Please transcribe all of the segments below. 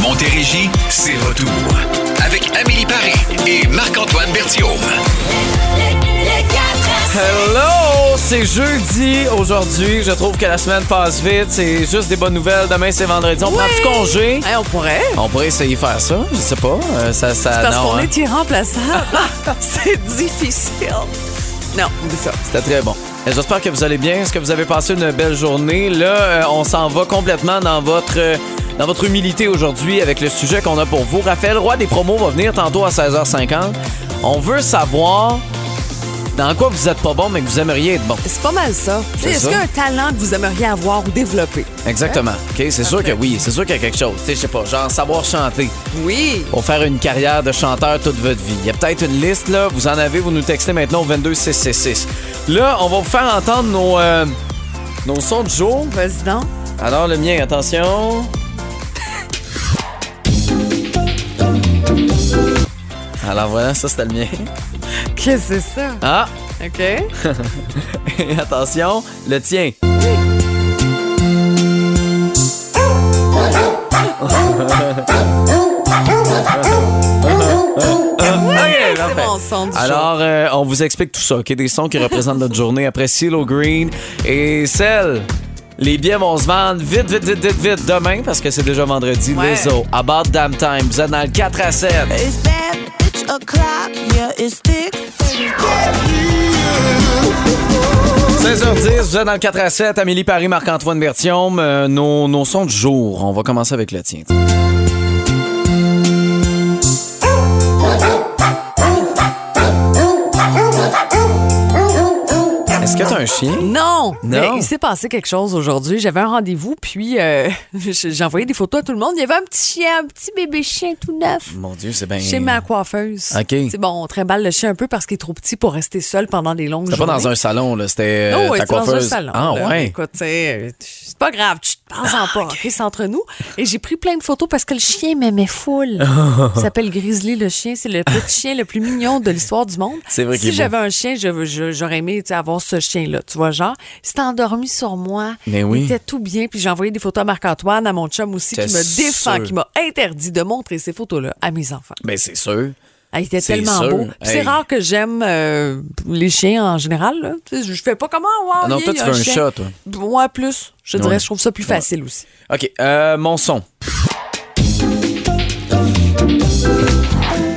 Montérégie, c'est retour. Avec Amélie Paris et Marc-Antoine Berthiaume. Hello! C'est jeudi aujourd'hui. Je trouve que la semaine passe vite. C'est juste des bonnes nouvelles. Demain, c'est vendredi. On prend du congé. Hey, on pourrait. On pourrait essayer de faire ça. Je sais pas. Euh, ça, ça, Parce non, qu'on hein. est irremplaçable. c'est difficile. Non, c'est ça. C'était très bon. Et J'espère que vous allez bien. Est-ce que vous avez passé une belle journée? Là, euh, on s'en va complètement dans votre, euh, dans votre humilité aujourd'hui avec le sujet qu'on a pour vous. Raphaël Roy des promos va venir tantôt à 16h50. On veut savoir dans quoi vous êtes pas bon, mais que vous aimeriez être bon? C'est pas mal ça. C'est Est-ce ça. qu'il y a un talent que vous aimeriez avoir ou développer? Exactement. OK? C'est sûr que oui. C'est sûr qu'il y a quelque chose. Tu sais, je sais pas, genre savoir chanter. Oui. Pour faire une carrière de chanteur toute votre vie. Il y a peut-être une liste, là. Vous en avez, vous nous textez maintenant au 22666. Là, on va vous faire entendre nos, euh, nos sons du jour. Vas-y donc. Alors, le mien, attention. Alors voilà, ça c'était le mien. Qu'est-ce que c'est ça? Ah, OK. et attention, le tien. Alors, euh, on vous explique tout ça, OK? Des sons qui représentent notre journée après CeeLo Green et celle. Les billets vont se vendre vite, vite, vite, vite, vite demain parce que c'est déjà vendredi. Ouais. Lizzo, About Damn Time. Vous êtes dans le 4 à 7. It's bad, bitch o'clock, yeah, it's thick. 16h10, vous êtes dans le 4 à 7. Amélie Paris, Marc-Antoine Bertium. Euh, nos, nos sons du jour. On va commencer avec le tien. Est-ce que t'as un chien? Non, mais Non. il s'est passé quelque chose aujourd'hui. J'avais un rendez-vous, puis euh, j'ai envoyé des photos à tout le monde. Il y avait un petit chien, un petit bébé chien tout neuf. Mon Dieu, c'est bien. Chez ma coiffeuse. OK. C'est bon, on trimballe le chien un peu parce qu'il est trop petit pour rester seul pendant des longues C'était journées. pas dans un salon, là. C'était euh, Oh, ta c'est dans un coiffeuse. salon. ah, là. ouais. Écoute, euh, c'est pas grave, tu te penses en pas. C'est entre nous. Et j'ai pris plein de photos parce que le chien m'aimait full. Il s'appelle Grizzly, le chien. C'est le petit chien le plus mignon de l'histoire du monde. C'est vrai Si j'avais un chien, j'aurais aimé avoir ce chien-là. Tu vois, genre, il s'est endormi sur moi. Mais oui. Il était tout bien. Puis j'ai envoyé des photos à Marc-Antoine, à mon chum aussi, qui me défend, sûr? qui m'a interdit de montrer ces photos-là à mes enfants. Ben, c'est sûr. Ah, il était tellement sûr. beau. C'est rare que j'aime euh, les chiens en général. Là. Je fais pas comment. Wow, Ah non, toi, tu veux un chien. chat, toi. Moi, plus. Je dirais, Ouais. je trouve ça plus facile aussi. OK, euh, mon son.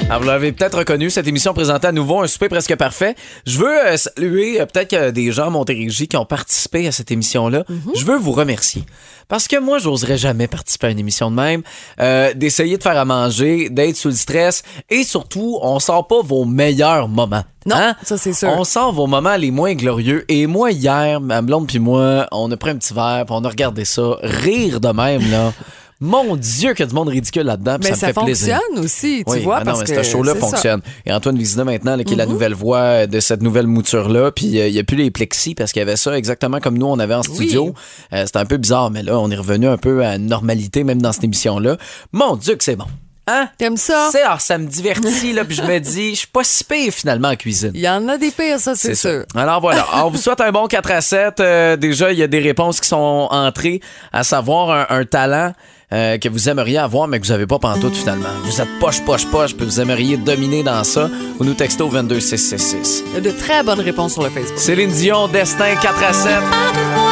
Alors, vous l'avez peut-être reconnu, cette émission présentait à nouveau un souper presque parfait. Je veux euh, saluer euh, peut-être des gens à Montérégie qui ont participé à cette émission-là. Je veux vous remercier. Parce que moi, j'oserais jamais participer à une émission de même. Euh, d'essayer de faire à manger, d'être sous le stress. Et surtout, on sort pas vos meilleurs moments. Non, Hein? ça, c'est sûr. On sort vos moments les moins glorieux. Et moi, hier, ma blonde puis moi, on a pris un petit verre, puis on a regardé ça. Rire de même, là. Mon Dieu, qu'il y a du monde ridicule là-dedans, Mais ça ça, me fait plaisir. fonctionne aussi, tu Oui, vois. ah non, parce mais que ce show-là ça. Fonctionne. Et Antoine Vizina, maintenant, là, qui est la nouvelle voix de cette nouvelle mouture-là, puis euh, il n'y a plus les plexis parce qu'il y avait ça exactement comme nous, on avait en studio. Euh, C'était un peu bizarre, mais là, on est revenu un peu à normalité, même dans cette émission-là. Mon Dieu, que c'est bon. Hein? T'aimes ça? C'est, alors, ça me divertit, là, puis je me dis, je suis pas si pire finalement en cuisine. Il y en a des pires, ça, c'est sûr. ça. Alors voilà, on vous souhaite un bon 4 à 7. Euh, déjà, il y a des réponses qui sont entrées, à savoir un, un talent euh, que vous aimeriez avoir, mais que vous n'avez pas pantoute finalement. Vous êtes poche, poche, poche, puis vous aimeriez dominer dans ça. Vous nous textez au 22666. Il y a de très bonnes réponses sur le Facebook. Céline Dion, Destin 4 à 7. Pas de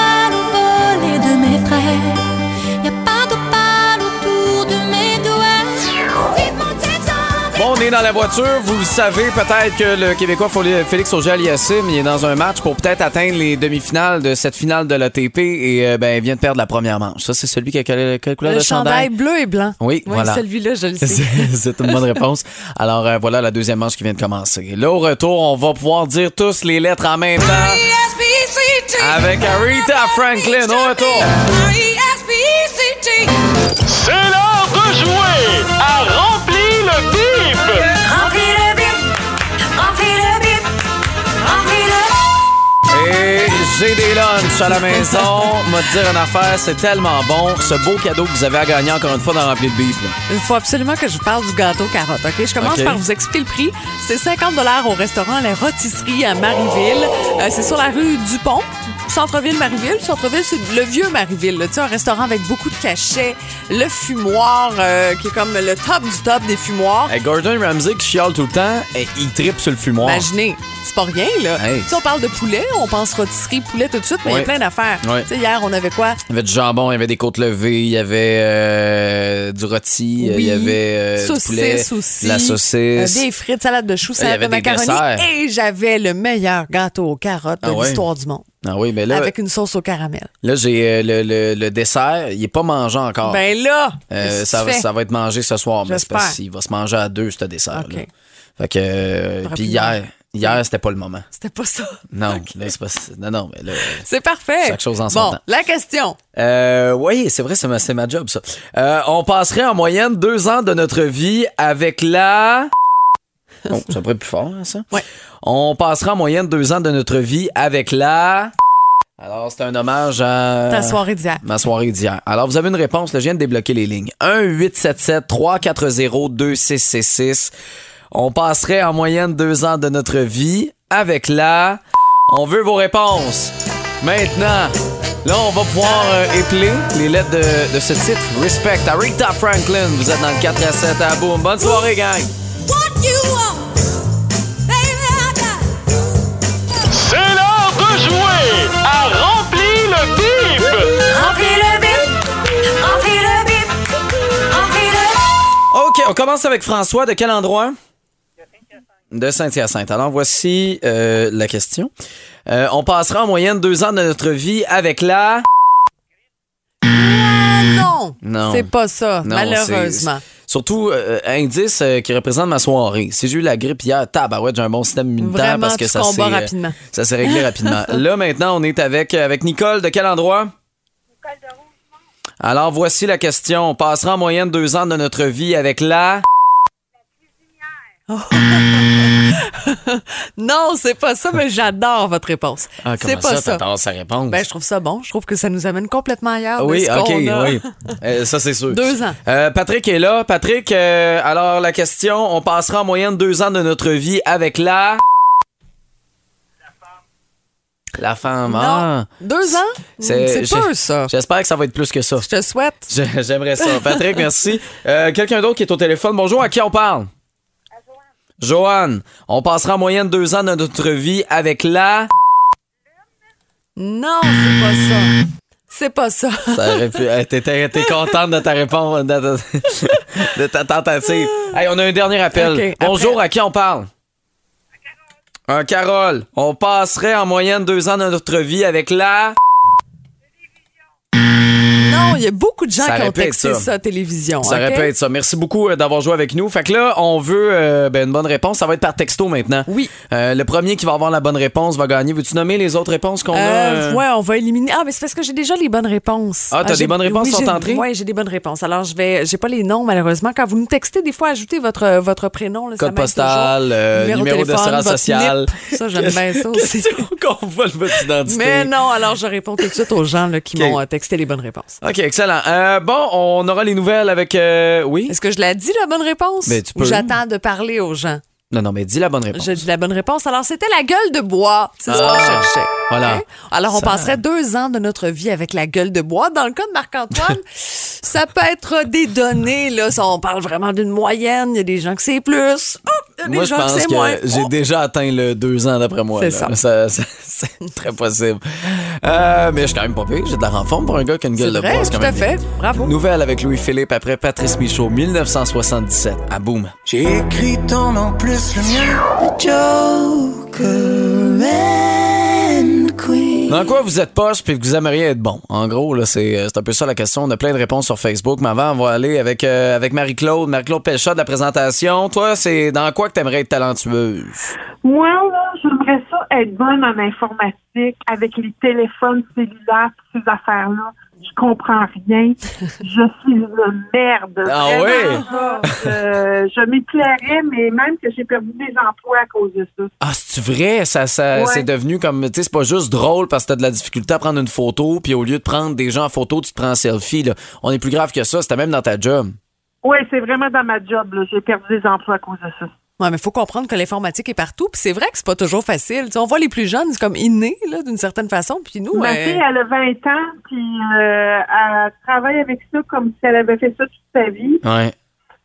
de mes frères. On est dans la voiture. Vous le savez peut-être que le Québécois Félix Auger-Aliassime il est dans un match pour peut-être atteindre les demi-finales de cette finale de l'ATP et euh, ben, il vient de perdre la première manche. Ça, c'est celui qui a quelle, quelle couleur Le de chandail? bleu et blanc. Oui, voilà. celui-là, je le sais. C'est une bonne réponse. Alors euh, voilà la deuxième manche qui vient de commencer. Là, au retour, on va pouvoir dire tous les lettres en même temps avec Aretha Franklin au retour. C'est l'heure de jouer à Remplis le Et j'ai des lunchs à la maison. M'a dire une affaire, c'est tellement bon. Ce beau cadeau que vous avez à gagner encore une fois dans Rempli de Bip. Il faut absolument que je vous parle du gâteau carotte, OK? Je commence par vous expliquer le prix. C'est 50 au restaurant La Rôtisserie à Marieville. Euh, c'est sur la rue Dupont. Centre-ville Marieville. Centre-ville, c'est le vieux Marieville. Tu sais, un restaurant avec beaucoup de cachets. Le fumoir, euh, qui est comme le top du top des fumoirs. Hey, Gordon Ramsay qui chiale tout le temps, et il tripe sur le fumoir. Imaginez, c'est pas rien, là. Hey. Tu sais, on parle de poulet, on pense rôtisserie, poulet tout de suite, mais il y a plein d'affaires. Ouais. Tu sais, hier, on avait quoi? Il y avait du jambon, il y avait des côtes levées, il y avait euh, du rôti, Oui. il y avait euh, saucisse du poulet, aussi. de la saucisse. euh, des frites, salade de choux, salade de macaroni. desserts. Et j'avais le meilleur gâteau aux carottes de Ah ouais? l'histoire du monde. Ah oui, mais là, Avec une sauce au caramel. là j'ai euh, le, le- le dessert, il est pas mangé encore. Ben là, Euh, ça, va, ça va être mangé ce soir, mais c'est parce qu'il va se manger à deux, ce dessert. OK. là Fait que. euh. Puis hier, hier c'était pas le moment. C'était pas ça. Non, là, c'est pas. Non, non, mais là. C'est parfait. Chaque chose en son bon, temps. la question. Euh, oui, c'est vrai, c'est ma, ma job, ça. On passerait en moyenne deux ans de notre vie avec la. Ça pourrait être plus fort, hein, ça? Ouais. On passera en moyenne deux ans de notre vie avec la. Alors, c'est un hommage à. Ta soirée d'hier. Ma soirée d'hier. Alors, vous avez une réponse. Là, je viens de débloquer les lignes. 1-877-340-2666. On passerait en moyenne deux ans de notre vie avec la. On veut vos réponses. Maintenant, là, on va pouvoir euh, épeler les lettres de, de ce titre. Respect à Rita Franklin. Vous êtes dans le 4 à 7 à Boom. Bonne soirée, gang. C'est l'heure de jouer à Remplis le bip! Remplis le bip, remplis le bip, remplis le OK, on commence avec François. De quel endroit? De Saint-Hyacinthe. Alors, voici euh, la question. Euh, on passera en moyenne deux ans de notre vie avec la... Ah non, Non. c'est pas ça, Non, malheureusement. Surtout, euh, indice euh, qui représente ma soirée. Si j'ai eu la grippe hier, tabarouette, j'ai un bon système immunitaire Vraiment, parce que ça s'est, euh, rapidement. ça s'est réglé rapidement. Là, maintenant, on est avec, avec Nicole. De quel endroit? Alors, voici la question. On passera en moyenne deux ans de notre vie avec la... Non, c'est pas ça, mais j'adore votre réponse. Ah, c'est pas ça, ça. sa réponse? Ben, je trouve ça bon. Je trouve que ça nous amène complètement ailleurs. de Oui, ce OK, a. oui. Euh, ça, c'est sûr. Deux ans. Euh, Patrick est là. Patrick, euh, alors la question, on passera en moyenne deux ans de notre vie avec la... La femme. Ah. Deux ans? C'est peu, ça. J'espère que ça va être plus que ça. Je te souhaite. J'ai- J'aimerais ça. Patrick, merci. Euh, Quelqu'un d'autre qui est au téléphone. Bonjour, à qui on parle? Joanne. On passera en moyenne deux ans de notre vie avec la... Non, c'est pas ça. C'est pas ça. Ça aurait pu. euh, T'es t'es- t'es contente de ta réponse, de, ta tentative. Hey, on a un dernier appel. Ok, Bonjour, après. à qui on parle? Un Carole. On passerait en moyenne deux ans de notre vie avec la. Non, il y a beaucoup de gens Ça qui ont texté ça. ça, télévision. Ça aurait OK? pu être ça. Merci beaucoup euh, d'avoir joué avec nous. Fait que là, on veut euh, ben, une bonne réponse. Ça va être par texto maintenant. Oui. Euh, le premier qui va avoir la bonne réponse va gagner. Veux-tu nommer les autres réponses qu'on a? Euh, ouais, on va éliminer. Ah, mais c'est parce que j'ai déjà les bonnes réponses. Ah, t'as des j'ai- bonnes réponses oui, sont entrées? Oui, j'ai des bonnes réponses. Alors, je vais. J'ai pas les noms, malheureusement. Quand vous nous textez, des fois, ajoutez votre, votre prénom. Là, Code postal, numéro, de téléphone, votre sociale. NIP. Ça, j'aime bien ça aussi. Qu'on voit votre identité? Mais non, alors je réponds tout de suite aux gens là, qui m'ont texté les bonnes réponses. OK, excellent. Euh, bon, on aura les nouvelles avec... euh, oui? Est-ce que je l'ai dit, la bonne réponse? Mais tu Ou peux. j'attends de parler aux gens? Non, non, mais dis la bonne réponse. Je dis la bonne réponse. Alors, c'était la gueule de bois. C'est ce Ah, qu'on cherchait. voilà. OK? Alors, on Ça- passerait deux ans de notre vie avec la gueule de bois. Dans le cas de Marc-Antoine, ça peut être des données. Là, Ça, on parle vraiment d'une moyenne. Il y a des gens que c'est plus. Des Moi, je gens pense c'est que j'ai Oh. déjà atteint le deux ans d'après moi. C'est ça. ça- c'est très possible. Euh, mais je suis quand même pas pire. J'ai de la renforme pour un gars qui a une C'est gueule de bois. tout quand à même fait. bien. Bravo. Nouvelle avec Louis-Philippe après Patrice Michaud, 1977. À boum. J'ai écrit ton nom plus le mien. Dans quoi vous êtes poche puis que vous aimeriez être bon? En gros, là, c'est euh, c'est un peu ça la question. On a plein de réponses sur Facebook. Mais avant, on va aller avec, euh, avec Marie-Claude. Marie-Claude Pelchat de la présentation. Toi, c'est dans quoi que t'aimerais être talentueuse? Moi, là, j'aimerais ça être bonne en informatique avec les téléphones cellulaires, ces affaires-là. Je comprends rien. Je suis une merde. Ah Vraiment, ouais? là, je plairais, mais même que j'ai perdu des emplois à cause de ça. Ah, c'est vrai? Ça, ça, Ouais. C'est devenu comme, tu sais, c'est pas juste drôle parce que t'as de la difficulté à prendre une photo, puis au lieu de prendre des gens en photo, tu te prends en selfie. Là. On est plus grave que ça. C'était même dans ta job. Oui, c'est vraiment dans ma job. J'ai perdu des emplois à cause de ça. Ouais, mais il faut comprendre que l'informatique est partout. Puis c'est vrai que c'est pas toujours facile. Tu sais, on voit les plus jeunes, c'est comme innés, là, d'une certaine façon. Puis nous, Ma euh, fille, elle a 20 ans, puis euh, elle travaille avec ça comme si elle avait fait ça toute sa vie. Ouais.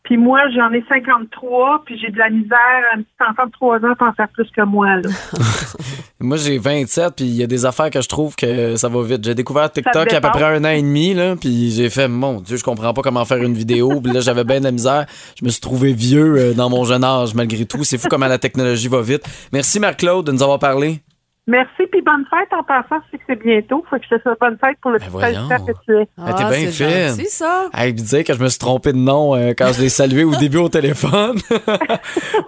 Puis moi, j'en ai 53, puis j'ai de la misère. Un petit enfant de 3 ans peut en faire plus que moi, là. Moi, j'ai 27, puis il y a des affaires que je trouve que ça va vite. J'ai découvert TikTok il y a à peu près un an et demi, là, puis j'ai fait, mon Dieu, je comprends pas comment faire une vidéo. Puis là, j'avais bien de la misère. Je me suis trouvé vieux euh, dans mon jeune âge, malgré tout. C'est fou comment la technologie va vite. Merci, Marc-Claude, de nous avoir parlé. Merci, puis bonne fête en passant. Sais que c'est bientôt. Faut que je te souhaite bonne fête pour le petit voyons. frère que tu es. Ah, t'es bien c'est fine. gentil, ça. Hey, puis dire que je me suis trompé de nom euh, quand je l'ai salué au début au téléphone.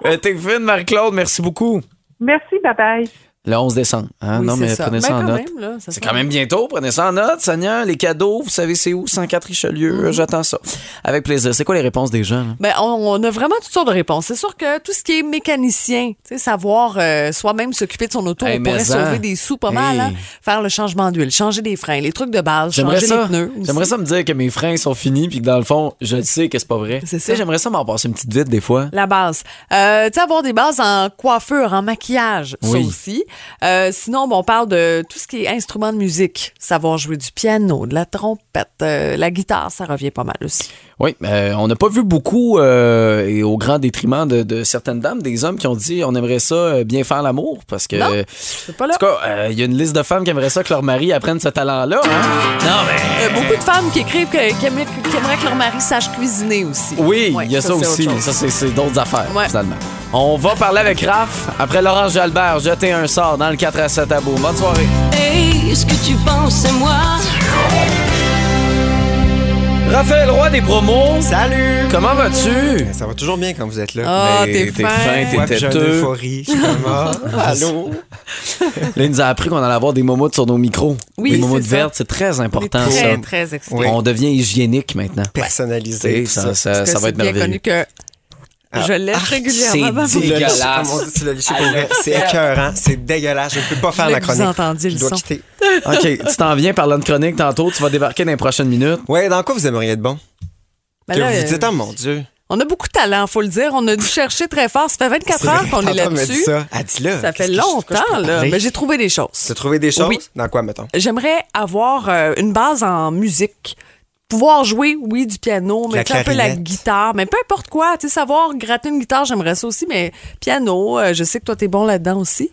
Euh, T'es fine, Marc-Claude, merci beaucoup. Merci, bye-bye. Le 11 décembre. Hein? Oui, non, mais ça. prenez Ben, ça en quand note. ça C'est sera- quand même bientôt. Prenez ça en note, Sonia. Les cadeaux, vous savez c'est où? 104 Richelieu. J'attends ça. Avec plaisir. C'est quoi les réponses des gens? là? Ben, on, on a vraiment toutes sortes de réponses. C'est sûr que tout ce qui est mécanicien, savoir euh, soi-même s'occuper de son auto, Hey, on pourrait en. sauver des sous pas mal. Hein? Faire le changement d'huile, changer des freins, les trucs de base, changer ça. les pneus. J'aimerais ça me dire que mes freins sont finis puis que dans le fond, je le sais que c'est pas vrai. C'est ça. J'aimerais ça m'en passer une petite vite des fois. La base. Euh, tu sais, avoir des bases en coiffure, en maquillage, ça Oui. aussi. Euh, sinon, bon, on parle de tout ce qui est instrument de musique. Savoir jouer du piano, de la trompette, euh, la guitare, ça revient pas mal aussi. Oui, euh, on n'a pas vu beaucoup, euh, et au grand détriment de, de certaines dames, des hommes qui ont dit on aimerait ça bien faire l'amour parce que. Non, C'est pas en là. tout cas, euh, il y a une liste de femmes qui aimeraient ça que leur mari apprenne ce talent-là. hein? Non, mais. Il y a beaucoup de femmes qui écrivent que- qui aimeraient, qui aimeraient que leur mari sache cuisiner aussi. Oui, Ouais, il y a ça, autre aussi. Ça, c'est- c'est d'autres affaires, Ouais. finalement. On va parler avec Raph après Laurence Jalbert. Jeter un sort dans le 4 à 7 à bout. Bonne soirée. Hey, ce que tu penses de moi Raphaël Roy des promos. Salut! Comment vas-tu? Ça va toujours bien quand vous êtes là. Ah, Ben, t'es t'es fin. fin, t'es j'ai une têteux. euphorie. Je suis comme, ah, allô? Là, il nous a appris qu'on allait avoir des momoutes sur nos micros. Oui, des momoutes vertes, c'est très important, très, ça. très excités. Oui. On devient hygiénique maintenant. Personnalisé. Ça, va c'est être bien merveilleux. connu que je lèche régulièrement. c'est Tu dégueulasse. tu. C'est écœurant, c'est dégueulasse. Je ne peux pas faire Je ma voulais que vous chronique. entendiez le Je dois son. quitter. OK, tu t'en viens parlant de chronique tantôt. Tu vas débarquer dans les prochaines minutes. Ouais, dans quoi vous aimeriez être bon? Ben que là, vous euh, dites, oh mon Dieu. On a beaucoup de talent, faut le dire. On a dû chercher très fort. Ça fait 24 C'est heures qu'on est là-dessus. Ça, Ah, dis-le. Ça fait je- longtemps, là. Mais j'ai trouvé des choses. T'as trouvé des choses? Oui. Dans quoi, mettons? J'aimerais avoir euh, une base en musique. Pouvoir jouer, oui, du piano, mais un peu la guitare, mais peu importe quoi. Tu sais, savoir gratter une guitare, j'aimerais ça aussi, mais piano, euh, je sais que toi, t'es bon là-dedans aussi.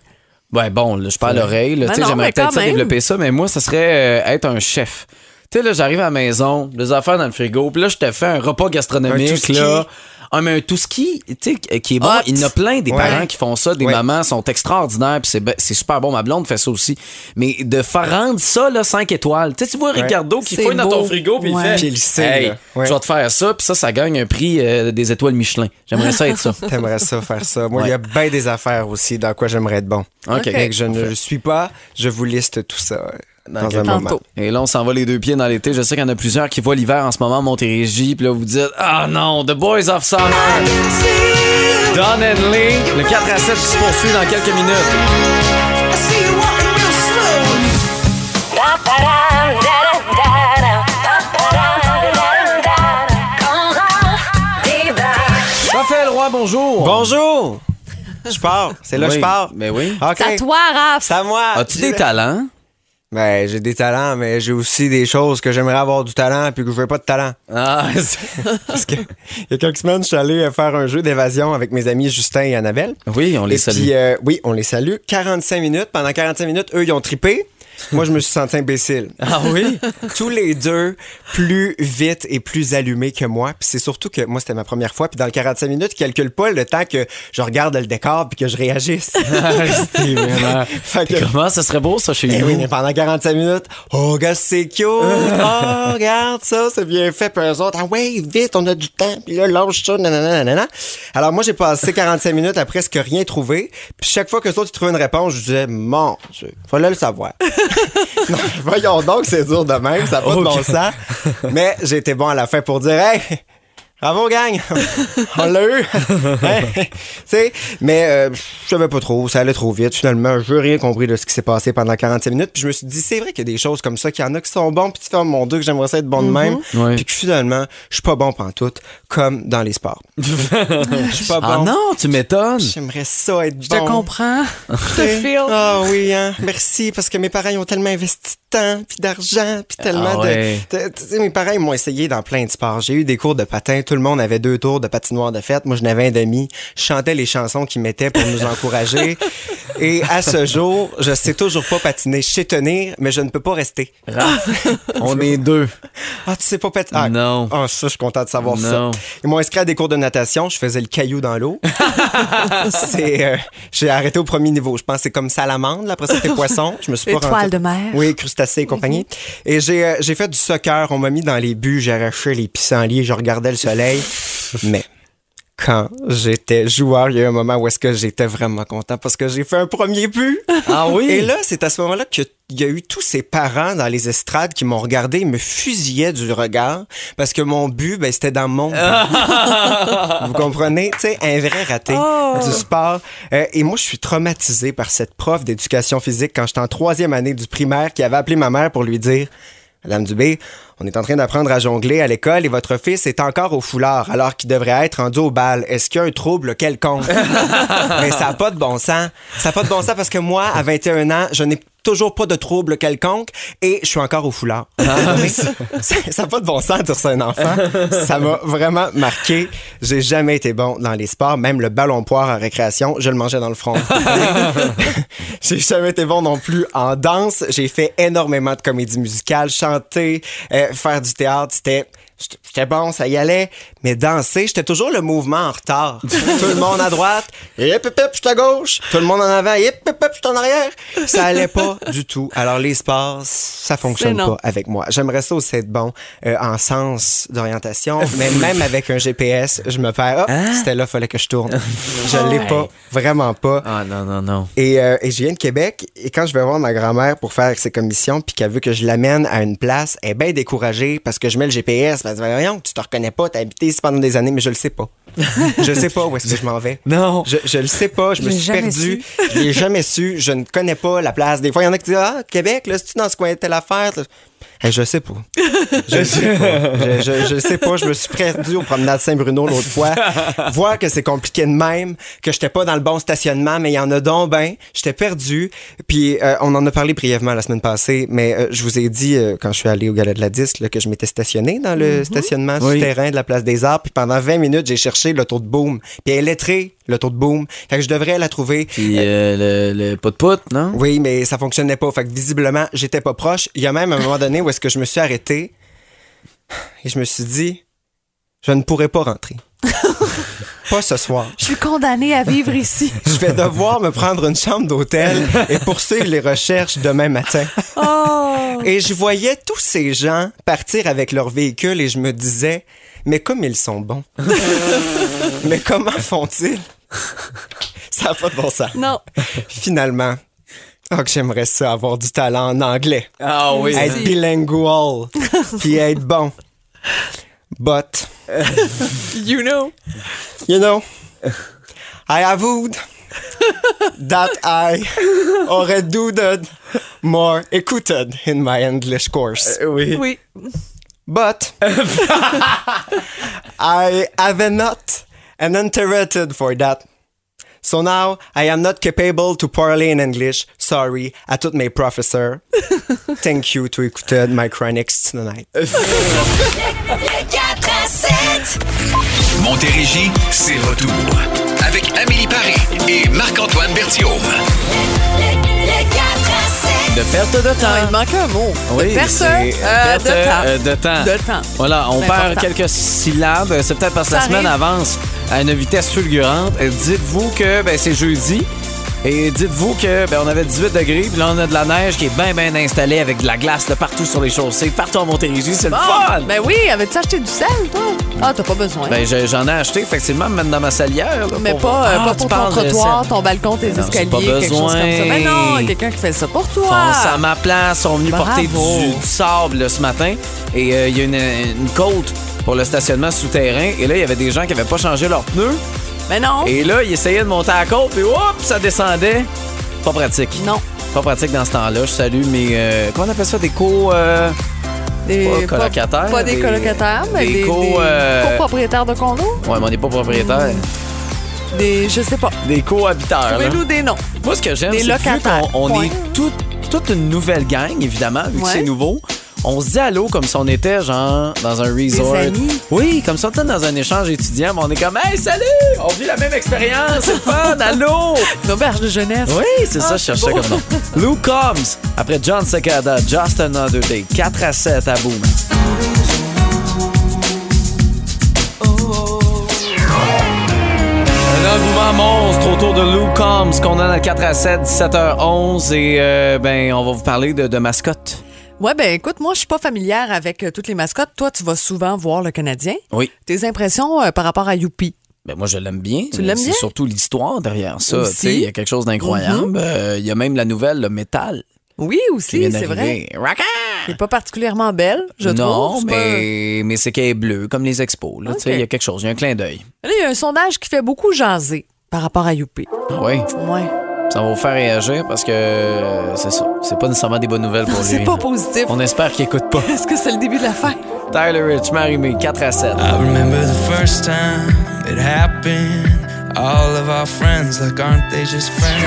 Ouais, bon, là, je parle à l'oreille. là. Ben Tu sais, non, J'aimerais peut-être ça développer ça, mais moi, ça serait euh, être un chef. Tu sais, là, j'arrive à la maison, des affaires dans le frigo, puis là, je te fais un repas gastronomique, là. Ah, mais un tout ski, tu sais, qui est bon. Hot. Il y en a plein des Ouais. parents qui font ça, des Ouais. mamans sont extraordinaires, puis c'est super bon. Ma blonde fait ça aussi. Mais de faire rendre ça, là, 5 étoiles. Tu sais, tu vois Ricardo qui C'est fouille dans beau. ton frigo, puis Ouais. il fait. Puis il sait, Hey, là. Ouais. je vais te faire ça, puis ça, ça gagne un prix euh, des étoiles Michelin. J'aimerais ça être ça. T'aimerais ça faire ça. Moi, il Ouais. y a bien des affaires aussi dans quoi j'aimerais être bon. OK. Mais que je ne le suis pas, je vous liste tout ça dans un moment. Tantôt. Et là, on s'en va les deux pieds dans l'été. Je sais qu'il y en a plusieurs qui voient l'hiver en ce moment Montérégie. Puis là, vous dites Ah non, The Boys of Summer. Don and Lee. Le 4 à 7 qui se poursuit dans quelques minutes. Raphaël Roy, bonjour. Bonjour! Je pars. C'est là que Oui, je pars. Mais oui. OK. C'est à toi, Raph. C'est à moi. As-tu des talents? Ben, j'ai des talents, mais j'ai aussi des choses que j'aimerais avoir du talent puis que je veux pas de talent. Ah, Parce que il y a quelques semaines, je suis allé euh, faire un jeu d'évasion avec mes amis Justin et Annabelle. oui, on les et salue. puis, euh, oui, on les salue. 45 minutes. Pendant 45 minutes, eux, ils ont trippé. Moi, je me suis senti imbécile. Ah oui? Tous les deux plus vite et plus allumés que moi. Puis c'est surtout que moi, c'était ma première fois. Puis dans le 45 minutes, ils calculent pas le temps que je regarde le décor puis que je réagisse. Fait que- Comment? Ça serait beau, ça, chez Eh nous? oui, mais pendant 45 minutes, oh, regarde, c'est cute. Oh, regarde ça, c'est bien fait. Puis eux autres, ah ouais, vite, on a du temps. Puis là, lâche ça, nanana, nanana. Alors moi, j'ai passé 45 minutes à presque rien trouver. Puis chaque fois que les autres ils trouvaient une réponse, je disais, mon Dieu, fallait le savoir. non, voyons donc, c'est dur de même, ça n'a pas de bon Ok. sens. Mais j'ai été bon à la fin pour dire, hey, Bravo, gang! On l'a eu! Hein? Mais euh, je savais pas trop, ça allait trop vite. Finalement, je n'ai rien compris de ce qui s'est passé pendant 45 minutes. Puis je me suis dit, c'est vrai qu'il y a des choses comme ça, qu'il y en a qui sont bons, puis tu fais, oh mon Dieu, que j'aimerais ça être bon de même. Ouais. Puis que finalement, je suis pas bon pantoute, comme dans les sports. Je suis pas bon. Ah non, tu m'étonnes. J'aimerais ça être Je bon. te comprends. Je te feel. Ah oui, hein. Merci, parce que mes parents ils ont tellement investi temps, puis d'argent, puis tellement Ah ouais. de... de- Tu sais, mes parents ils m'ont essayé dans plein de sports. J'ai eu des cours de patin, tout le monde avait deux tours de patinoire de fête. Moi, je n'avais un demi. Je chantais les chansons qu'ils mettaient pour nous encourager. Et à ce jour, je sais toujours pas patiner. Je sais tenir, mais je ne peux pas rester. Raph, on est deux. Ah, tu sais pas patiner? Ah, Non. Ah, ça, je suis content de savoir Non. ça. Ils m'ont inscrit à des cours de natation. Je faisais le caillou dans l'eau. c'est, euh, j'ai arrêté au premier niveau. Je pense que c'est comme salamandre. Après ça, c'était poisson. Je me suis pas Étoile rendu- de mer. Oui, et compagnie. Et j'ai, euh, j'ai fait du soccer. On m'a mis dans les buts. J'ai arraché les pissenlits. Je regardais le soleil. Mais quand j'étais joueur, il y a eu un moment où est-ce que j'étais vraiment content parce que j'ai fait un premier but. Ah oui? Et là, c'est à ce moment-là qu'il y a eu tous ces parents dans les estrades qui m'ont regardé, me fusillaient du regard parce que mon but, ben, c'était dans mon but. Vous comprenez? Tu sais, un vrai raté du sport. Euh, et moi, je suis traumatisé par cette prof d'éducation physique quand j'étais en troisième année du primaire qui avait appelé ma mère pour lui dire Madame Dubé, on est en train d'apprendre à jongler à l'école et votre fils est encore au foulard alors qu'il devrait être rendu au bal. Est-ce qu'il y a un trouble quelconque? Mais ça n'a pas de bon sens. Ça n'a pas de bon sens parce que moi, à 21 ans, je n'ai toujours pas de trouble quelconque et je suis encore au foulard. Mais ça n'a pas de bon sens de dire ça à un enfant. Ça m'a vraiment marqué. J'ai jamais été bon dans les sports. Même le ballon poire en récréation, je le mangeais dans le front. J'ai jamais été bon non plus en danse. J'ai fait énormément de comédie musicale, chanter, euh, faire du théâtre. C'était j'étais- bon, ça y allait. Mais danser, j'étais toujours le mouvement en retard. Tout le monde à droite, hip hip hip, je suis à gauche. Tout le monde en avant, hip hip hip, je suis en arrière. Ça allait pas du tout. Alors les sports, ça fonctionne pas avec moi. J'aimerais ça aussi être bon euh, en sens d'orientation, mais même avec un GPS, je me perds. Ah, c'était là, fallait que je tourne. Je l'ai pas, vraiment pas. Ah non, non, non. Et, euh, et je viens de Québec et quand je vais voir ma grand-mère pour faire ses commissions puis qu'elle veut que je l'amène à une place, elle est bien découragée parce que je mets le GPS. Voyons, tu te reconnais pas, t'as habité ici pendant des années, mais je le sais pas. je sais pas où est-ce que je m'en vais. Non. Je, je le sais pas, je me suis perdu. Je l'ai jamais su, je ne connais pas la place. Des fois, il y en a qui disent, ah, Québec, là, c'est-tu dans ce coin de telle affaire? Hey, je sais pas. Je sais pas. Je, je, je sais pas. Je me suis perdu au promenade Saint-Bruno l'autre fois. Voir que c'est compliqué de même, que j'étais pas dans le bon stationnement, mais il y en a donc ben. J'étais perdu. Puis euh, on en a parlé brièvement la semaine passée, mais euh, je vous ai dit euh, quand je suis allé au Gala de la Disque là, que je m'étais stationné dans le stationnement Oui. souterrain de la place des Arts. Puis pendant 20 minutes, j'ai cherché l'auto de boom. Puis elle est lettrée, l'auto de boom. Fait que je devrais la trouver. Puis le, le pot-pot, non? Oui, mais ça fonctionnait pas. Fait que visiblement, j'étais pas proche. Il y a même un moment donné où est-ce que je me suis arrêté et je me suis dit, je ne pourrai pas rentrer. pas ce soir. Je suis condamnée à vivre ici. Je vais devoir me prendre une chambre d'hôtel et poursuivre les recherches demain matin. Oh! Et je voyais tous ces gens partir avec leur véhicule et je me disais, mais comme ils sont bons. mais comment font-ils? Ça n'a pas de bon sens. Non. Finalement, oh, que j'aimerais ça avoir du talent en anglais. Ah oui. être bilingual, puis être bon. But, You know. you know, I avowed that I aurait duded more écouted in my English course. Oui. Oui. But, I have not an interpreted for that. So now I am not capable to parler in English. Sorry à tous mes professeurs. Thank you to écouter my chronics tonight. Montérégie, c'est retour. Avec Amélie Paris et Marc-Antoine Berthiaume. De perte de Non, il temps. me manque un mot. Oui, de perte, euh, perte, de temps. euh, de temps. De temps. Voilà, on perd quelques syllabes. C'est peut-être parce que la semaine avance à une vitesse fulgurante. Dites-vous que ben, c'est jeudi. Et dites-vous que ben, on avait 18 degrés, puis là on a de la neige qui est bien bien installée avec de la glace de partout sur les chaussées, partout en Montérégie, c'est le Ah, fun. ben oui, avais-tu acheté du sel, toi? Ah, t'as pas besoin. Ben, je- j'en ai acheté effectivement même dans ma salière. là, mais pour- pas, euh, Ah, pas tu pour ton trottoir, ton balcon, tes Non, c'est escaliers, pas quelque chose comme ça. besoin. Ben non, quelqu'un qui fait ça pour toi. fonce à ma place, sont venus Bravo. porter du, du sable là, ce matin. Et euh, il y a une, une côte pour le stationnement souterrain. Et là, il y avait des gens qui avaient pas changé leurs pneus. Mais non. Et là, ils essayaient de monter à la côte, puis hop, ça descendait. Pas pratique. Non. Pas pratique dans ce temps-là. Je salue mes. euh, comment on appelle ça? Des co. euh, Des, Pas colocataires, Pas, des, des- colocataires, mais des des, co- des euh, copropriétaires de condos? Ouais, mais on n'est pas propriétaire. Des, je sais pas. Des cohabiteurs. Trouvez-nous des noms. Moi, ce que j'aime, c'est qu'on on Point. est tout- toute une nouvelle gang, évidemment, vu que c'est nouveau. On se dit allô comme si on était genre dans un resort. amis. Oui, comme si on était dans un échange étudiant, mais on est comme Hey, salut! On vit la même expérience, c'est fun, allô! Une auberge de jeunesse. Oui, c'est ça, Ah, je cherchais beau. comme nom. Lou Combs, après John Secada, Just Another Day, 4 à 7 à Boom. Un monstre autour de Lou Combs qu'on a dans le 4 à 7, 17h11 et euh, ben on va vous parler de, de mascotte. Ouais, ben écoute, moi, je suis pas familière avec euh, toutes les mascottes. Toi, tu vas souvent voir le Canadien. Oui. Tes impressions euh, par rapport à Youpi? Ben moi je l'aime bien. Tu mais l'aimes C'est bien? surtout l'histoire derrière ça. Aussi. sais, Il y a quelque chose d'incroyable. Euh, Il y a même la nouvelle, le métal. Oui, qui aussi, vient c'est vrai. d'arriver. Rocker! Elle est pas particulièrement belle, je non, trouve. C'est mais, mais c'est qu'elle est bleue, comme les expos. là, tu sais. Il y a quelque chose, il y a un clin d'œil. Là, il y a un sondage qui fait beaucoup jaser par rapport à Youpi. Ah Oui, Ouais. Ça va vous faire réagir parce que euh, c'est ça. C'est pas nécessairement des bonnes nouvelles pour lui. C'est pas positif. On espère qu'il écoute pas. Est-ce que c'est le début de la fin? Tyler Rich, Marie-Mé, 4 à 7. I remember the first time it happened. All of our friends, like, aren't they just friends?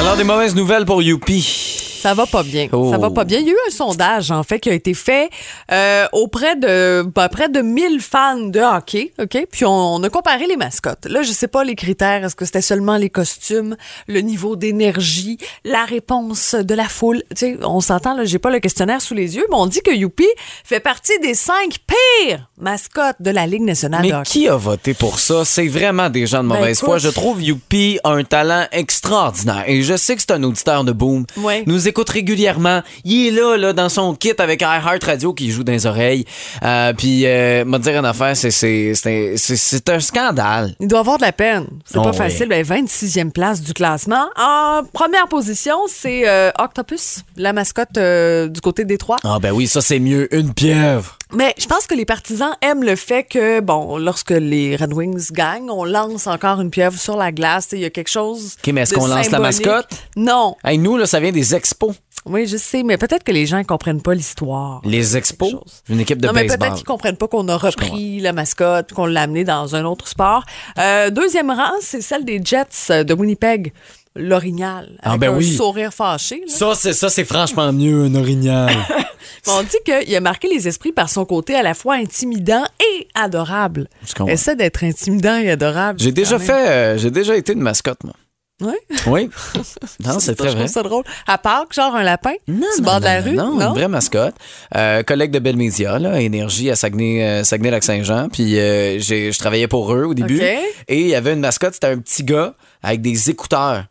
Alors, des mauvaises nouvelles pour Youpi. Ça va pas bien. Oh. Ça va pas bien. Il y a eu un sondage, en fait, qui a été fait euh, auprès de ben, près de 1000 fans de hockey, OK? Puis on, on a comparé les mascottes. Là, je sais pas les critères. Est-ce que c'était seulement les costumes, le niveau d'énergie, la réponse de la foule? Tu sais, on s'entend, là, j'ai pas le questionnaire sous les yeux, mais on dit que Youpi fait partie des cinq pires mascottes de la Ligue nationale de Mais hockey. qui a voté pour ça? C'est vraiment des gens de Ben, mauvaise foi. Je trouve Youpi a un talent extraordinaire. Et je sais que c'est un auditeur de Boom. Ouais. Nous écoute régulièrement. Il est là, là, dans son kit avec iHeart Radio qui joue dans les oreilles. Euh, puis, euh, m'a dire une affaire, c'est, c'est, c'est, un scandale. Il doit avoir de la peine. C'est Oh, pas oui. facile. Ben, 26e place du classement. En première position, c'est euh, Octopus, la mascotte euh, du côté des Trois. Ah, ben oui, ça, c'est mieux. Une pieuvre. Mais je pense que les partisans aiment le fait que, bon, lorsque les Red Wings gagnent, on lance encore une pieuvre sur la glace. Il y a quelque chose. OK, mais est-ce qu'on lance la mascotte? Non. Hey, nous, là, ça vient des expos. Oui, je sais, mais peut-être que les gens ne comprennent pas l'histoire. Les expos, une équipe de non, mais peut-être qu'ils comprennent pas qu'on a repris la mascotte, qu'on l'a amené dans un autre sport. Euh, deuxième rang, c'est celle des Jets de Winnipeg, l'orignal, Ah, avec ben un oui. sourire fâché. là. Ça, c'est ça, c'est franchement mieux, un orignal. On dit qu'il a marqué les esprits par son côté à la fois intimidant et adorable. Essaie d'être intimidant et adorable. J'ai déjà même. fait, euh, j'ai déjà été une mascotte, moi. Ouais. Oui. Non, c'est très je vrai. trouve ça drôle. À Pâques, genre un lapin? Non, Tu non, bord de la non, rue? Non, une vraie mascotte. Euh, collègue de Belle Média, là, Énergie à Saguenay, euh, Saguenay-Lac-Saint-Jean. Puis euh, je travaillais pour eux au début. OK. Et il y avait une mascotte, c'était un petit gars avec des écouteurs.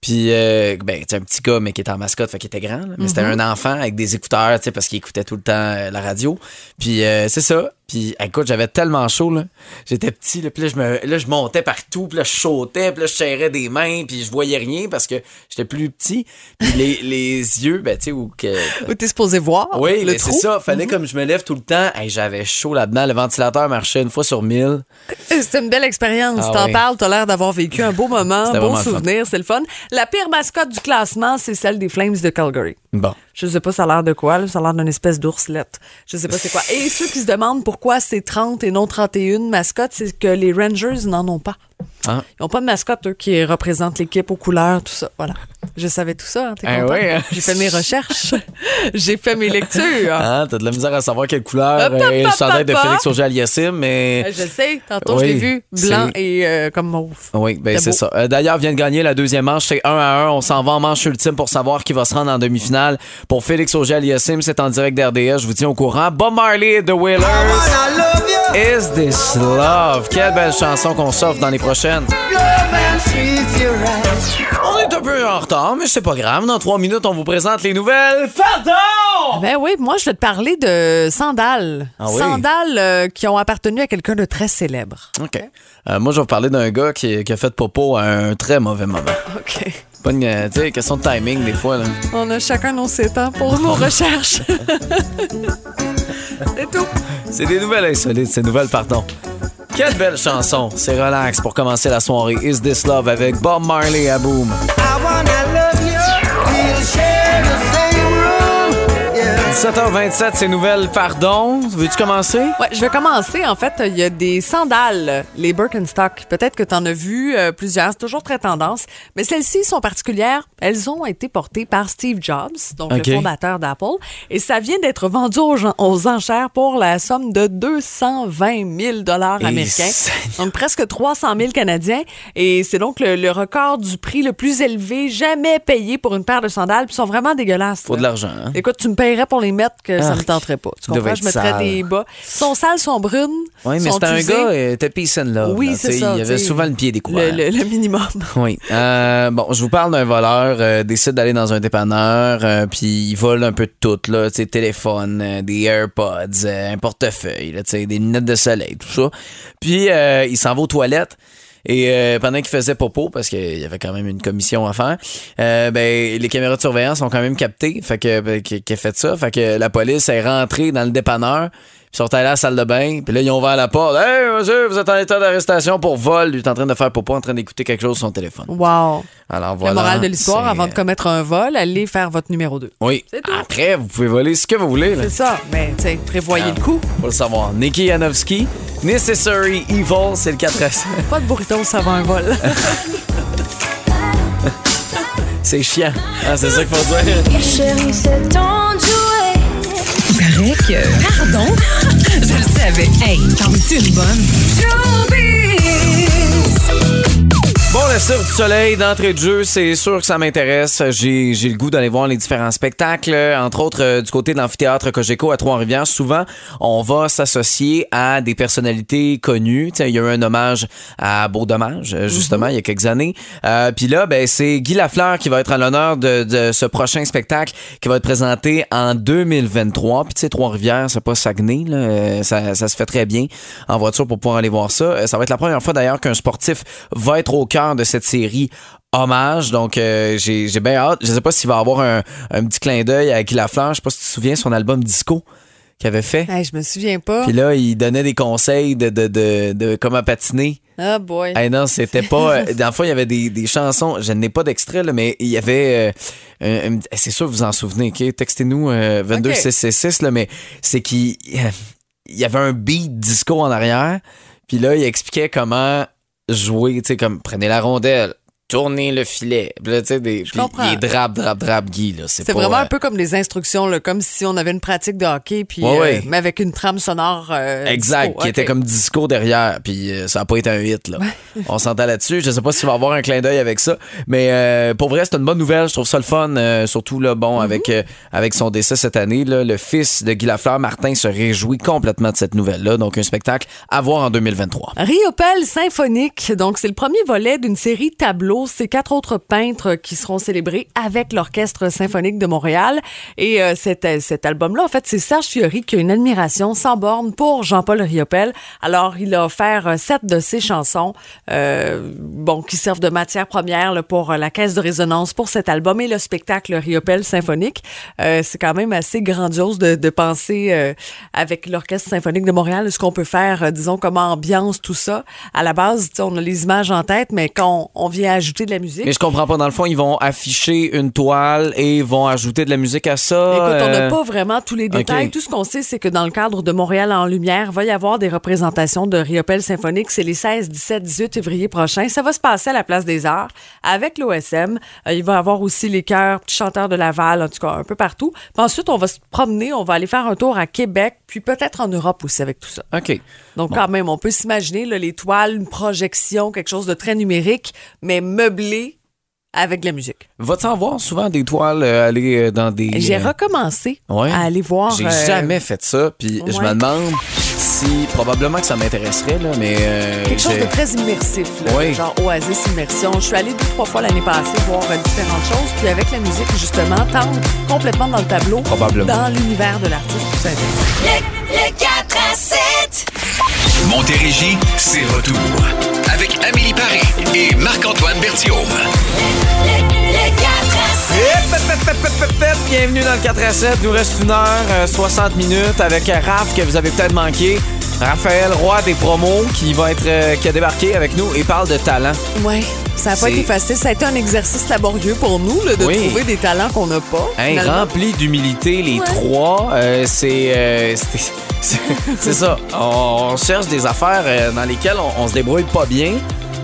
Puis, euh, ben, c'est un petit gars, mais qui était en mascotte, fait qu'il était grand. là. Mais c'était Mm-hmm. un enfant avec des écouteurs, tu sais, parce qu'il écoutait tout le temps euh, la radio. Puis, euh, c'est ça. Puis, écoute, j'avais tellement chaud, là. J'étais petit, là. Puis là, je, me, là, je montais partout. Puis là, je sautais. Puis là, je serrais des mains. Puis je voyais rien parce que j'étais plus petit. Puis les, les yeux, ben, tu sais, où que... Où t'es supposé voir? Oui, le mais c'est ça. Fallait comme je me lève tout le temps. Hey, j'avais chaud là-dedans. Le ventilateur marchait une fois sur mille. C'est une belle expérience. Ah T'en parles, t'as l'air d'avoir vécu un beau moment, C'était fun. souvenir, c'est le fun. La pire mascotte du classement, c'est celle des Flames de Calgary. Bon. Je sais pas ça a l'air de quoi, là. ça a l'air d'une espèce d'ourselette. Je sais pas c'est quoi. Et ceux qui se demandent pourquoi c'est 30 et non 31 mascottes, c'est que les Rangers n'en ont pas. Ah. Ils n'ont pas de mascotte, eux, qui représentent l'équipe aux couleurs, tout ça. Voilà. Je savais tout ça, hein, t'es Eh hein? J'ai fait mes recherches. J'ai fait mes lectures. Hein, t'as de la misère à savoir quelle couleur Hop, hop, est le chandail de Félix hop. Auger-Aliassime, mais... Euh, Je sais, tantôt Oui, je l'ai vu, blanc et euh, comme mauve. Oui, ben c'est ça. Euh, D'ailleurs, vient de gagner la deuxième manche, c'est 1 à 1. On s'en va en manche ultime pour savoir qui va se rendre en demi-finale. Pour Félix Auger-Aliassime, c'est en direct d'RDS, je vous tiens au courant. Bob Marley et The Wailers. Is This Love? Quelle belle chanson qu'on s'offre dans les prochaines. On est un peu en retard, mais c'est pas grave. Dans trois minutes, on vous présente les nouvelles. Pardon! Ben oui, moi je vais te parler de sandales. Ah oui? Sandales euh, qui ont appartenu à quelqu'un de très célèbre. OK. Euh, moi, je vais vous parler d'un gars qui, qui a fait popo à un très mauvais moment. OK. pas une euh, tu sais, question de timing des fois. Là. On a chacun nos sept ans pour nos recherches. C'est tout. C'est des nouvelles insolites, ces nouvelles, pardon. Quelle belle chanson. C'est relax pour commencer la soirée. Is This Love avec Bob Marley à Boom. 17h27, c'est nouvelles, pardon. Veux-tu commencer? Ouais, je vais commencer. En fait, il y a des sandales, les Birkenstock. Peut-être que tu en as vu euh, plusieurs. C'est toujours très tendance. Mais celles-ci sont particulières. Elles ont été portées par Steve Jobs, donc le fondateur d'Apple. Et ça vient d'être vendu aux, enchères pour la somme de 220 000 dollars Et américains. Donc presque 300 000 Canadiens. Et c'est donc le, le record du prix le plus élevé jamais payé pour une paire de sandales. Puis sont vraiment dégueulasses. Faut là. de l'argent, hein? Écoute, tu me payerais pour les mettre que ça Ah, me tenterait pas. Tu comprends? Je mettrais sales. des bas. Sont sales, sont brunes. Oui, mais c'était un gars, euh, t'es peace love. Oui, là, c'est ça, Il y avait souvent le pied découvert. Le, le- le minimum. Oui. Euh, bon, je vous parle d'un voleur, euh, décide d'aller dans un dépanneur, euh, puis il vole un peu de tout, là, tu sais, téléphone, des AirPods, un portefeuille, là, des lunettes de soleil, tout ça. Puis il s'en va aux toilettes. Et euh, pendant qu'il faisait popo, parce qu'il y avait quand même une commission à faire, euh, ben les caméras de surveillance ont quand même capté, fait que ben, a fait ça, fait que la police est rentrée dans le dépanneur, ils sont allés à la salle de bain, puis là ils ont ouvert la porte. Hey monsieur, vous êtes en état d'arrestation pour vol. Il est en train de faire popo, en train d'écouter quelque chose sur son téléphone. Wow. Alors voilà. la morale de l'histoire, avant de commettre un vol, allez faire votre numéro 2. Oui. Tout. Après, vous pouvez voler ce que vous voulez. C'est ça. Mais, tu sais, prévoyez Ah. le coup. Faut le savoir. Nikki Janowski, Necessary Evil, c'est le 4 à 7. Pas de burrito, ça va un vol. C'est chiant. Ah, c'est ça qu'il faut dire. Chérie, c'est. Que. Pardon? Je le savais. Hey, t'en veux-tu une bonne? Bon, le Cirque du Soleil d'entrée de jeu, c'est sûr que ça m'intéresse. J'ai, j'ai le goût d'aller voir les différents spectacles. Entre autres, euh, du côté de l'amphithéâtre Cogeco à Trois-Rivières, souvent, on va s'associer à des personnalités connues. Tu sais, il y a eu un hommage à Beau Dommage, euh, justement, il y a quelques années. Euh, Puis là, ben, c'est Guy Lafleur qui va être à l'honneur de, de ce prochain spectacle qui va être présenté en 2023. Puis tu sais, Trois-Rivières, c'est pas Saguenay, là. Euh, Ça, ça se fait très bien en voiture pour pouvoir aller voir ça. Ça va être la première fois d'ailleurs qu'un sportif va être au cœur de cette série hommage. Donc, euh, j'ai j'ai bien hâte. Je sais pas s'il va avoir un, un petit clin d'œil à Guy Lafleur. Je sais pas si tu te souviens son album Disco qu'il avait fait. hey, je me souviens pas. Puis là, il donnait des conseils de, de, de, de comment patiner. Ah, boy. Hey non, c'était pas. euh, dans le fond, il y avait des, des chansons. Je n'ai pas d'extrait, là, mais il y avait. euh, un- un- c'est sûr, vous en souvenez, OK? Textez-nous euh, 22666, là, mais c'est qu'il il y avait un beat disco en arrière. Puis là, il expliquait comment jouer, tu sais, comme prenez la rondelle, tournez le filet. Là, tu sais, des. il est drap, drap, drap, Guy, là. C'est vraiment euh, un peu comme des instructions, là, comme si on avait une pratique de hockey, puis, Ouais, euh, mais avec une trame sonore. euh, Exact, disco. qui était comme disco derrière, puis ça a pas été un hit là. On s'entend là-dessus. Je sais pas s'il va y avoir un clin d'œil avec ça, mais pour vrai c'est une bonne nouvelle. Je trouve ça le fun, surtout là bon Mhm. avec avec son décès cette année là, le fils de Guy Lafleur, Martin se réjouit complètement de cette nouvelle là. Donc un spectacle à voir en 2023. Riopel symphonique, donc c'est le premier volet d'une série tableau. C'est quatre autres peintres qui seront célébrés avec l'Orchestre symphonique de Montréal. Et euh, cet, cet album-là, en fait, c'est Serge Fiori qui a une admiration sans borne pour Jean-Paul Riopel. Alors, il a offert euh, sept de ses chansons, euh, bon, qui servent de matière première pour la caisse de résonance pour cet album et le spectacle Riopel symphonique. C'est quand même assez grandiose de, penser avec l'Orchestre symphonique de Montréal ce qu'on peut faire, disons, comme ambiance, tout ça. À la base, on a les images en tête, mais quand on, on vient ajouter de la musique, Mais je comprends pas dans le fond, ils vont afficher une toile et ils vont ajouter de la musique à ça. Écoute, on n'a euh, pas vraiment tous les détails. Tout ce qu'on sait, c'est que dans le cadre de Montréal en lumière, va y avoir des représentations de Riopel symphonique. C'est les 16, 17, 18 février prochains. Ça va se passer à la Place des Arts avec l'OSM. Euh, il va y avoir aussi les chœurs, petits chanteurs de Laval, en tout cas un peu partout. Puis ensuite, on va se promener, on va aller faire un tour à Québec, puis peut-être en Europe aussi avec tout ça. OK. Donc, quand même, on peut s'imaginer les toiles, une projection, quelque chose de très numérique, mais meublé avec de la musique. Va-tu en voir souvent des toiles euh, aller euh, dans des. J'ai euh, recommencé Ouais. à aller voir. J'ai euh, jamais fait ça, puis je me demande si probablement que ça m'intéresserait là, mais euh, Quelque chose de très immersif, là, Oui. genre Oasis Immersion. Je suis allée deux, trois fois l'année passée voir euh, différentes choses, puis avec la musique, justement, tendre complètement dans le tableau, Probablement. dans l'univers de l'artiste, tout simplement. Le 4 à 7. Montérégie, c'est retour. Avec Amélie Paris et Marc-Antoine Berthiaume. Bienvenue dans le 4 à 7. Il nous reste une heure, euh, 60 minutes avec euh, Raph que vous avez peut-être manqué. Raphaël Roy des promos qui va être euh, qui a débarqué avec nous et parle de talent. Ouais, ça n'a pas été facile. Ça a été un exercice laborieux pour nous là, de Oui. trouver des talents qu'on n'a pas. Hein, rempli d'humilité, les Ouais. trois. Euh, c'est, euh, c'est, ça. On cherche des affaires euh, dans lesquelles on, se débrouille pas bien.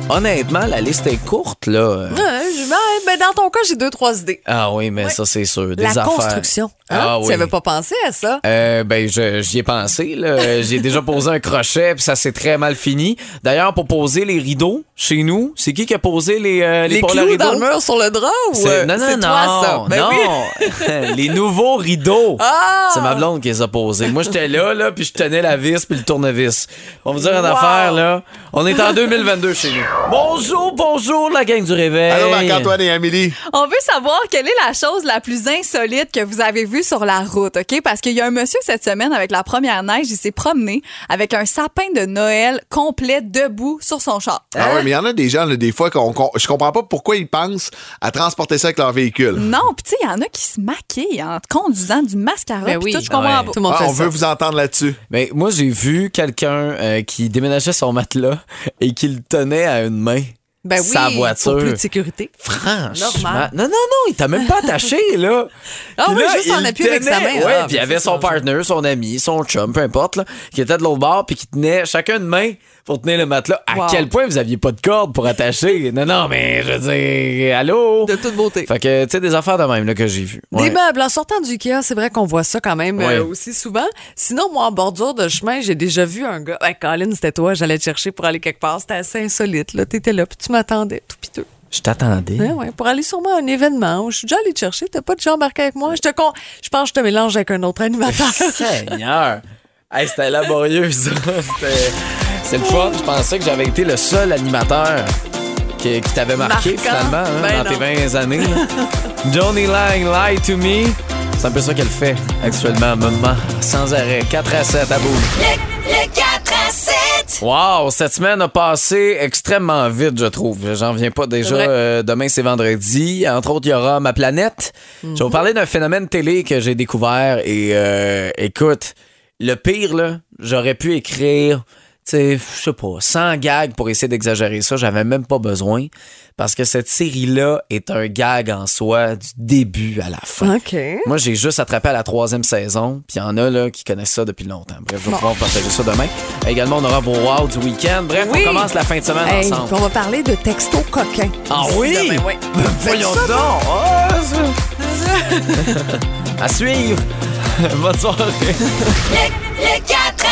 Honnêtement, la liste est courte, là. Ouais, je- ben, dans ton cas, j'ai deux, trois idées. Ah oui, mais ça, c'est sûr. Des La affaires. construction. Hein? Ah Tu oui. n'avais pas pensé à ça? Euh, ben, je- j'y ai pensé. là. J'ai déjà posé un crochet, puis ça s'est très mal fini. D'ailleurs, pour poser les rideaux chez nous, c'est qui qui a posé les, euh, les, Les pour le clous rideau? dans le mur sur le drap ou euh, non, non, non, toi, ça? Ben oui. non. les nouveaux rideaux. Ah! C'est ma blonde qui les a posés. Moi, j'étais là, là, puis je tenais la vis puis le tournevis. On va vous dire une Wow. affaire, là. On est en 2022 chez nous. Bonjour, bonjour, la gang du réveil. Allô, Marc-Antoine et Amélie. On veut savoir quelle est la chose la plus insolite que vous avez vue sur la route, OK? Parce qu'il y a un monsieur cette semaine, avec la première neige, il s'est promené avec un sapin de Noël complet debout sur son char. Ah ouais, mais il y en a des gens, là, des fois, qu'on, qu'on- je comprends pas pourquoi ils pensent à transporter ça avec leur véhicule. Non, puis tu sais, il y en a qui se maquillent en conduisant du mascara. Ben puis oui. tout, je comprends Ouais. pas. Tout le monde Ah, fait on ça. veut vous entendre là-dessus. Ben, moi, j'ai vu quelqu'un euh, qui déménageait son matelas et qui le tenait à une main. Ben oui, sa voiture. pour plus de sécurité. Franchement. Normal. Non, non, non, il t'a même pas attaché, là. Ah oui, juste en appui avec sa main. Ouais, Ah, puis il y ben, avait son partner, son ami, son chum, peu importe, là, qui était de l'autre bord, puis qui tenait chacun une main pour tenir le matelas. À Wow. quel point vous aviez pas de corde pour attacher? Non, non, mais je veux dire, allô? De toute beauté. Fait que, tu sais, des affaires de même, là, que j'ai vues. Des meubles. En sortant du Ikea, c'est vrai qu'on voit ça quand même Ouais. euh, aussi souvent. Sinon, moi, en bordure de chemin, j'ai déjà vu un gars. Ouais, Colin, c'était toi, j'allais te chercher pour aller quelque part. C'était assez insolite. Là. T'étais là, puis tu m'attendais, tout piteux. Je t'attendais. Ouais, ouais, pour aller sûrement à un événement où je suis déjà allée te chercher. T'as pas déjà embarqué avec moi? Je te con... Je pense que je te mélange avec un autre animateur. Seigneur! Hey, c'était laborieux, ça. C'était c'est le fun. Je pensais que j'avais été le seul animateur qui, qui t'avait marqué, Marquant. finalement, hein, Ben dans tes non. 20 années. Johnny Lang, Lie to Me. C'est un peu ça qu'elle fait actuellement, maman. Sans arrêt. 4 à 7 à bout. Le 4 à 7. Wow, cette semaine a passé extrêmement vite, je trouve. J'en viens pas déjà. euh, demain, c'est vendredi. Entre autres, il y aura Ma planète. Je vais vous parler d'un phénomène télé que j'ai découvert. Et euh, écoute, le pire, là, j'aurais pu écrire, je sais pas, 100 gags pour essayer d'exagérer ça. J'avais même pas besoin. Parce que cette série-là est un gag en soi du début à la fin. OK. Moi, j'ai juste attrapé à la troisième saison, puis il y en a là, qui connaissent ça depuis longtemps. Bref, je vais pouvoir partager ça demain. Également, on aura vos wow du week-end. Bref, Oui. on commence la fin de semaine Hey, ensemble. puis on va parler de texto coquin. Ah oui? demain, ouais. Voyons ça, donc! À suivre! Bonne soirée! Le, le 4